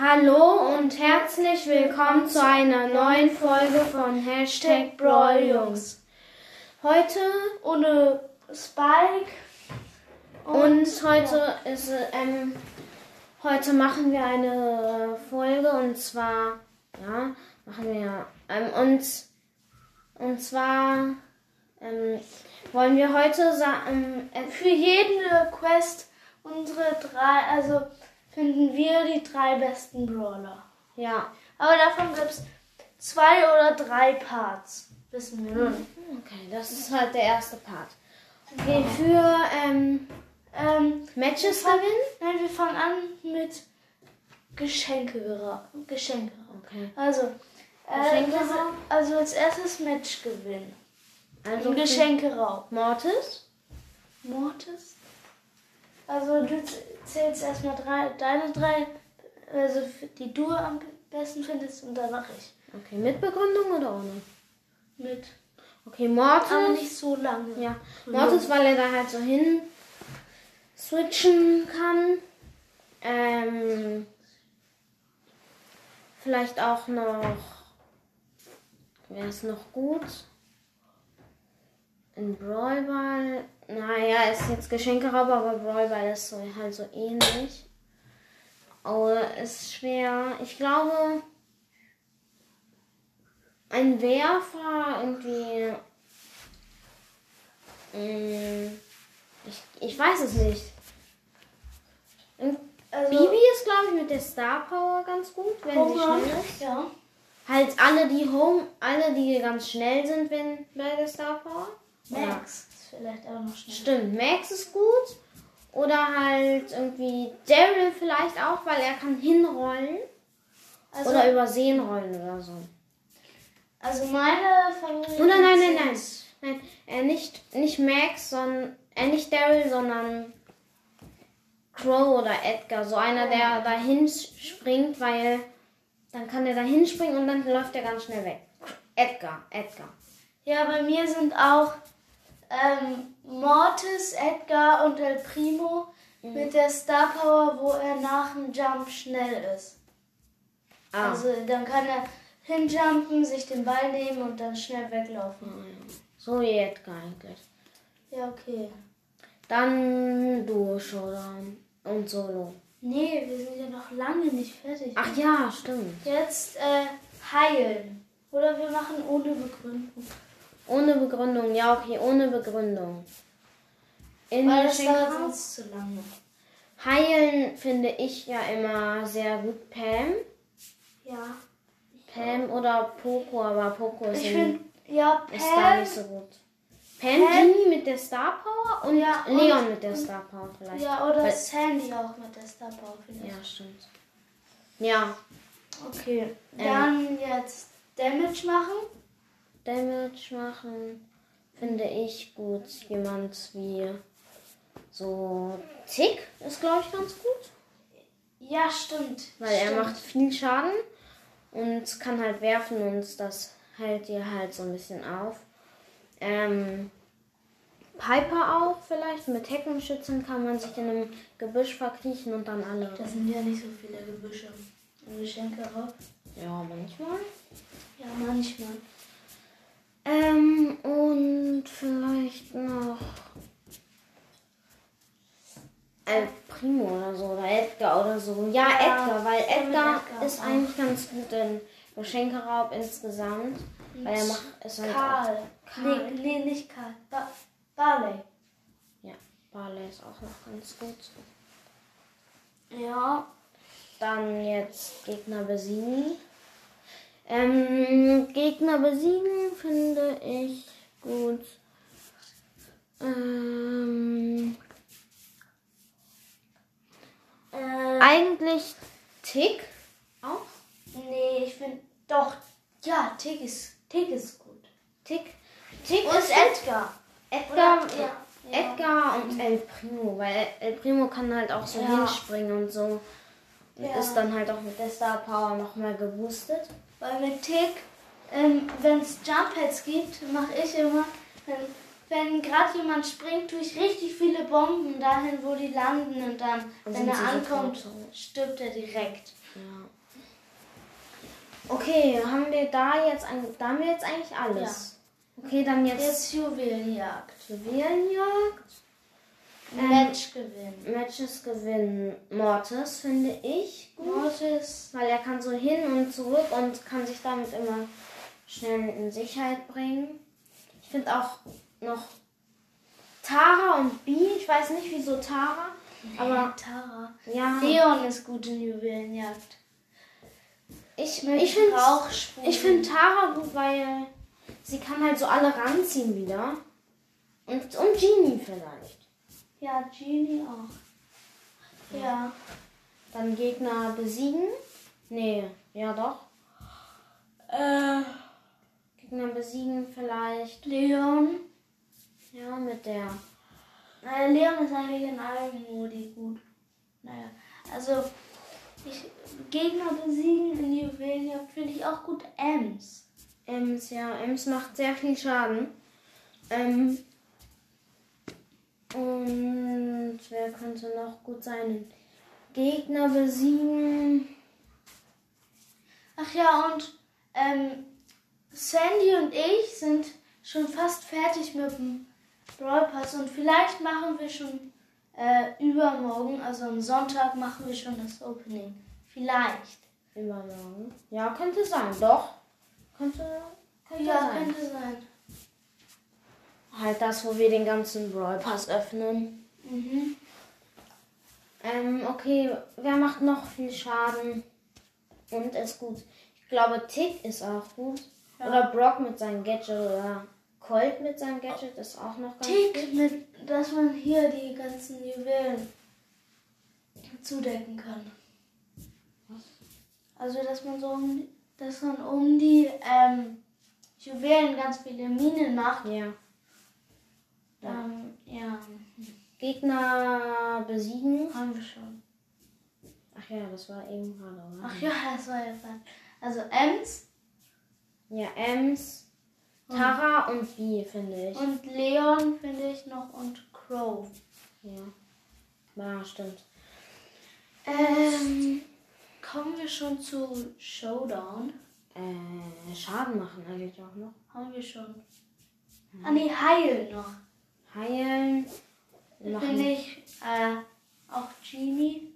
Hallo und herzlich willkommen zu einer neuen Folge von Hashtag Brawl Jungs. Heute ohne Spike. und heute ist ähm, heute machen wir eine Folge und zwar ja machen wir ähm, und und zwar ähm, wollen wir heute sa- ähm, äh, Für jeden Quest unsere drei, also finden wir die drei besten Brawler. ja Aber davon gibt es zwei oder drei Parts. Wissen wir nicht. okay das ist halt der erste Part. Okay für ähm, Ähm, Matches gewinnen. Nein, wir fangen an mit Geschenke. Geschenke. Okay. Also, äh, Geschenke also als erstes Match gewinnen. Also Ein Geschenke-Raub. Mortis. Mortis? Also du zählst erstmal drei, deine drei, also die du am besten findest und danach ich. Okay, mit Begründung oder ohne? Mit. Okay, Mortis. Aber nicht so lange. Ja, Mortis, weil er da halt so hin switchen kann. Ähm, vielleicht auch noch. Wäre es noch gut? Ein Brawlball. Naja, ist jetzt Geschenkeraub, aber Brawlball ist so halt so ähnlich. Oh, ist schwer. Ich glaube, ein Werfer irgendwie. Mm, Ich, ich weiß es nicht. Also, Bibi ist, glaube ich, mit der Star Power ganz gut, wenn sie Home schnell ist. Ja. Halt alle, die Home, alle, die ganz schnell sind, wenn bei der Star Power. Max ist vielleicht auch noch schnell. Stimmt, Max ist gut. Oder halt irgendwie Daryl vielleicht auch, weil er kann hinrollen. Also, oder übersehen rollen oder so. also meine Favoriten Oder nein, nein, nein. Nein, äh, nicht, nicht Max, sondern, äh, nicht Daryl, sondern Crow oder Edgar. So einer, der dahin springt, weil dann kann er dahin springen und dann läuft er ganz schnell weg. Edgar, Edgar. Ja, bei mir sind auch ähm, Mortis, Edgar und El Primo Mhm. mit der Star Power, wo er nach dem Jump schnell ist. Ah. Also dann kann er hinjumpen, sich den Ball nehmen und dann schnell weglaufen. so wie Edgar eigentlich. Ja, okay. Dann Duo Showdown und Solo. Nee, wir sind ja noch lange nicht fertig. Ach ja, stimmt. Jetzt äh, heilen. Oder wir machen ohne Begründung. Ohne Begründung, ja okay, ohne Begründung. In Weil das dauert zu lange. Heilen finde ich ja immer sehr gut Pam. Ja. Pam oder Poco, aber Poco ist, Ich in- finde, ja, ist da Pam. nicht so gut. Pam, Pam- Genie mit der Star Power und Ja, und- Leon mit der Star Power vielleicht. Ja, oder Weil- Sandy auch mit der Star Power vielleicht. ja, stimmt. Ja, Okay. Ähm. Dann jetzt Damage machen. Damage machen finde ich gut. Jemand wie so Tick ist, glaube ich, ganz gut. Ja, stimmt. Weil er stimmt. macht viel Schaden und kann halt werfen und das hält dir halt so ein bisschen auf. Ähm, Piper auch vielleicht. Mit Heckenschützen kann man sich in einem Gebüsch verkriechen und dann alle. Das sind ja nicht so viele Gebüsche. Und Geschenke auch. Ja, manchmal. Ja, manchmal. Ähm, und vielleicht noch El Primo oder so oder Edgar oder so. Ja, Ja, Edgar, weil Edgar, Edgar ist eigentlich ganz gut in Geschenkeraub insgesamt. Weil er macht es halt Karl. Karl. Nee, nee, nicht Karl. Ba Barley. Ja, Barley ist auch noch ganz gut. Ja. Dann jetzt Gegner besiegen. Ähm, Gegner besiegen finde ich gut. Ähm, Äh, eigentlich Tick auch. nee, ich finde doch. Ja, Tick ist, Tick ist gut. Tick. Tick Und ist Edgar. Edgar, Oder- ja, ja. Edgar und El Primo, weil El Primo kann halt auch so Ja. hinspringen und so. Und Ja. ist dann halt auch mit der Star Power noch mehr geboostet. Weil mit Tick, ähm, wenn es Jump Pads gibt, mache ich immer, wenn, wenn gerade jemand springt, tue ich richtig viele Bomben dahin, wo die landen und dann, Und wenn er ankommt, stirbt er direkt. Ja. Okay, haben wir da jetzt, ein, da haben wir jetzt eigentlich alles. Okay, dann jetzt, Jetzt Juwelenjagd. Juwelenjagd. Ähm, Match gewinnen. Matches gewinnen Mortis, finde ich gut. Mortis. Weil er kann so hin und zurück und kann sich damit immer schnell in Sicherheit bringen. Ich finde auch noch Tara und Bee. Ich weiß nicht, wieso Tara. Aber Tara. ja, Leon ist gut in Juwelenjagd. ich, ich finde ich find Tara gut, weil sie kann halt so alle ranziehen wieder. Und, und Genie vielleicht. Ja, Genie auch. Ja. Dann Gegner besiegen. Nee, ja doch. Äh, Gegner besiegen vielleicht. Leon. Ja, mit der. Naja, Leon ist eigentlich in allen Modi gut. Naja, also ich, Gegner besiegen in Juwelenjagd finde ich auch gut. Ems. Ems, ja, Ems macht sehr viel Schaden. Ähm, und wer könnte noch gut sein? Gegner besiegen. Ach ja, und ähm, Sandy und ich sind schon fast fertig mit dem Brawl Pass und vielleicht machen wir schon äh, übermorgen, also am Sonntag, machen wir schon das Opening. Vielleicht. Übermorgen. Ja, könnte sein. Doch. Könnte, könnte Ja, sein. könnte sein. Halt das, wo wir den ganzen Brawl Pass öffnen. Mhm. Ähm, okay, wer macht noch viel Schaden und ist gut? Ich glaube, Tick ist auch gut. Ja. Oder Brock mit seinem Gadget oder Colt mit seinem Gadget ist auch noch ganz Tick, mit, dass man hier die ganzen Juwelen zudecken kann. Also, dass man so um, dass man um die ähm, Juwelen ganz viele Minen macht. Ja. Dann, ja, Gegner besiegen. haben wir schon. Ach ja, das war eben gerade, oder? Ach ja, das war ja fun. Also Ems Ja, Ems, Tara und Bee, finde ich. und Leon finde ich noch und Crow. Ja. Ja, stimmt. Ähm, kommen wir schon zu Showdown? Äh, Schaden machen eigentlich auch noch. Haben wir schon. Ah nee, Heil noch. Heilen. Finde Machen. ich äh, auch Genie.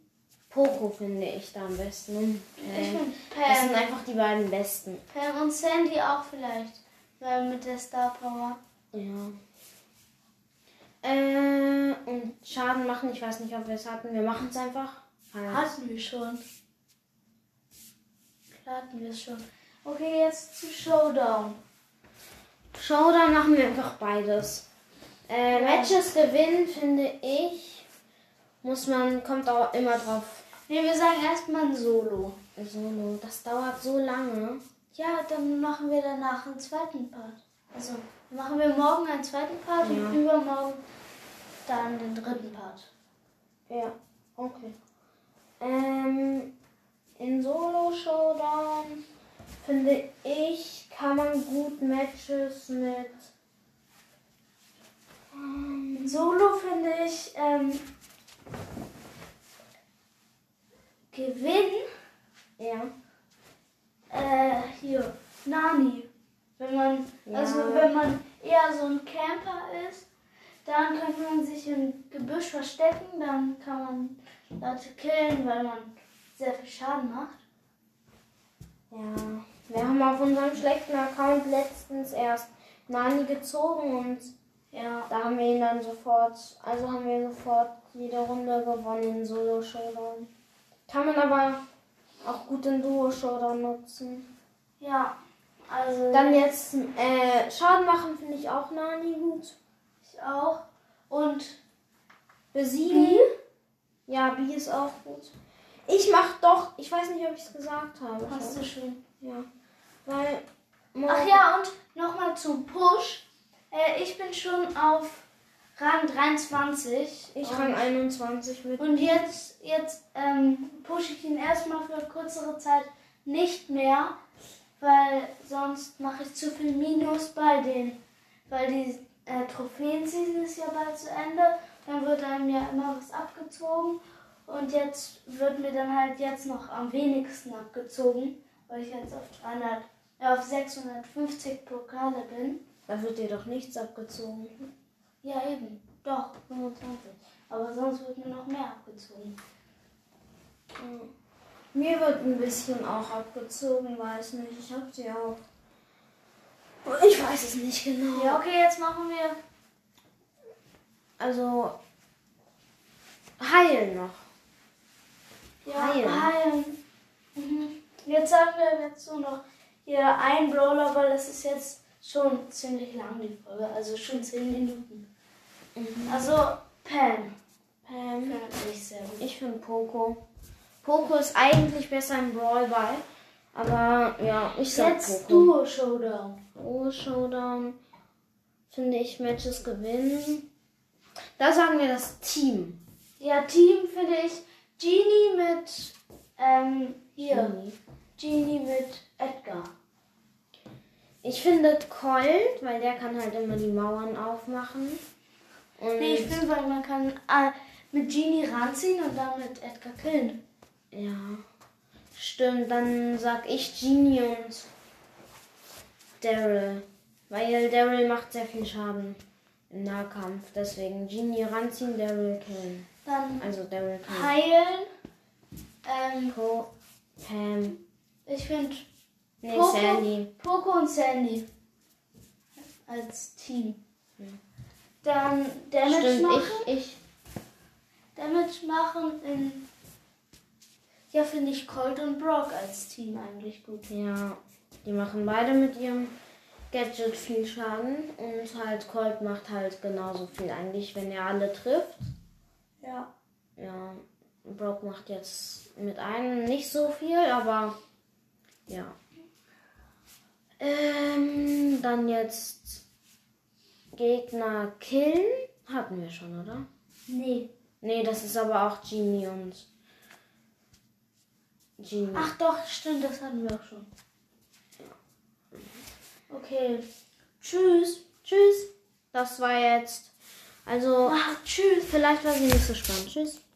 Poco finde ich da am besten. Ich Äh, finde das sind Pam. einfach die beiden besten. Pam und Sandy auch vielleicht. Weil mit der Star Power. Ja. Äh, und Schaden machen, ich weiß nicht, ob wir es hatten. Wir machen es einfach. Halt. Hatten wir schon. Klar hatten wir es schon. Okay, jetzt zu Showdown. Showdown machen wir einfach beides. Äh. Matches gewinnen, finde ich, muss man, kommt auch immer drauf. Nee, wir sagen erstmal ein Solo. Solo, das dauert so lange. Ja, dann machen wir danach einen zweiten Part. Also machen wir morgen einen zweiten Part Ja. und übermorgen dann den dritten Part. Ja, okay. Ähm, in Solo-Showdown finde ich, kann man gut Matches mit. In Solo finde ich ähm, Gewinn Ja. äh, hier Nani. Wenn man Ja. also wenn man eher so ein Camper ist, dann kann man sich im Gebüsch verstecken, dann kann man Leute killen, weil man sehr viel Schaden macht. Ja. Wir haben auf unserem schlechten Account letztens erst Nani gezogen und Ja. da haben wir ihn dann sofort, also haben wir sofort jede Runde gewonnen in Solo-Showdown. Kann man aber auch gut in Duo-Showdown nutzen. Ja. Also Dann jetzt äh, Schaden machen finde ich auch Nani gut. ich auch. Und Besiegen. Bi? Ja, Bi ist auch gut. Ich mach doch, ich weiß nicht, ob ich es gesagt habe. hast du schon. Ja. Weil. Ach ja, und nochmal zum Push. Äh, ich bin schon auf Rang 23. Ich und, rang 21 mit. Und jetzt, jetzt ähm, pushe ich ihn erstmal für kürzere Zeit nicht mehr, weil sonst mache ich zu viel Minus bei den, weil die äh, Trophäen-Season ist ja bald zu Ende. Dann wird einem ja immer was abgezogen. Und jetzt wird mir dann halt jetzt noch am wenigsten abgezogen, weil ich jetzt auf 300, äh, auf 650 Pokale bin. Da wird dir doch nichts abgezogen. Ja, eben. Doch, 25. Aber sonst wird mir noch mehr abgezogen. Mir wird ein bisschen auch abgezogen, weiß nicht. Ich hab sie auch. Ich weiß es nicht genau. Ja, okay, jetzt machen wir. Also heilen noch. Ja, Heilen. heilen. Mhm. Jetzt sagen wir jetzt so noch hier ein Brawler, weil es ist jetzt schon ziemlich lang die Folge, also schon 10 Minuten. Also Pam. Ähm, Finde ich sehr gut. ich finde Poco. Poco ist eigentlich besser im Brawlball. Aber ja, ich sag Jetzt Poco. Duo Showdown. Oh, Showdown. Finde ich Matches gewinnen. Da sagen wir das Team. Ja, Team finde ich Genie mit ähm, hier. Genie. Genie mit Edgar. Ich finde Colt, weil der kann halt immer die Mauern aufmachen. Und Nee, ich finde, weil man kann äh, mit Genie ranziehen und dann mit Edgar killen. ja, stimmt. Dann sag ich Genie und Daryl. Weil Daryl macht sehr viel Schaden im Nahkampf. Deswegen Genie ranziehen, Daryl killen. Dann Also Daryl killen. heilen. Ähm, Po, Pam, ich finde nee, Poco. Sandy. Poco und Sandy als Team. Dann Damage Stimmt, machen. ich, ich, Damage machen in. Ja, finde ich Colt und Brock als Team eigentlich gut. Ja, die machen beide mit ihrem Gadget viel Schaden und halt Colt macht halt genauso viel eigentlich, wenn er alle trifft. Ja. Ja, Brock macht jetzt mit einem nicht so viel, aber ja. Dann jetzt Gegner killen. Hatten wir schon, oder? Nee. Nee, das ist aber auch Genie und Genie. Ach doch, stimmt, das hatten wir auch schon. Okay. Tschüss. Tschüss. Das war jetzt. Also, Ach, tschüss. vielleicht war sie nicht so spannend. Tschüss.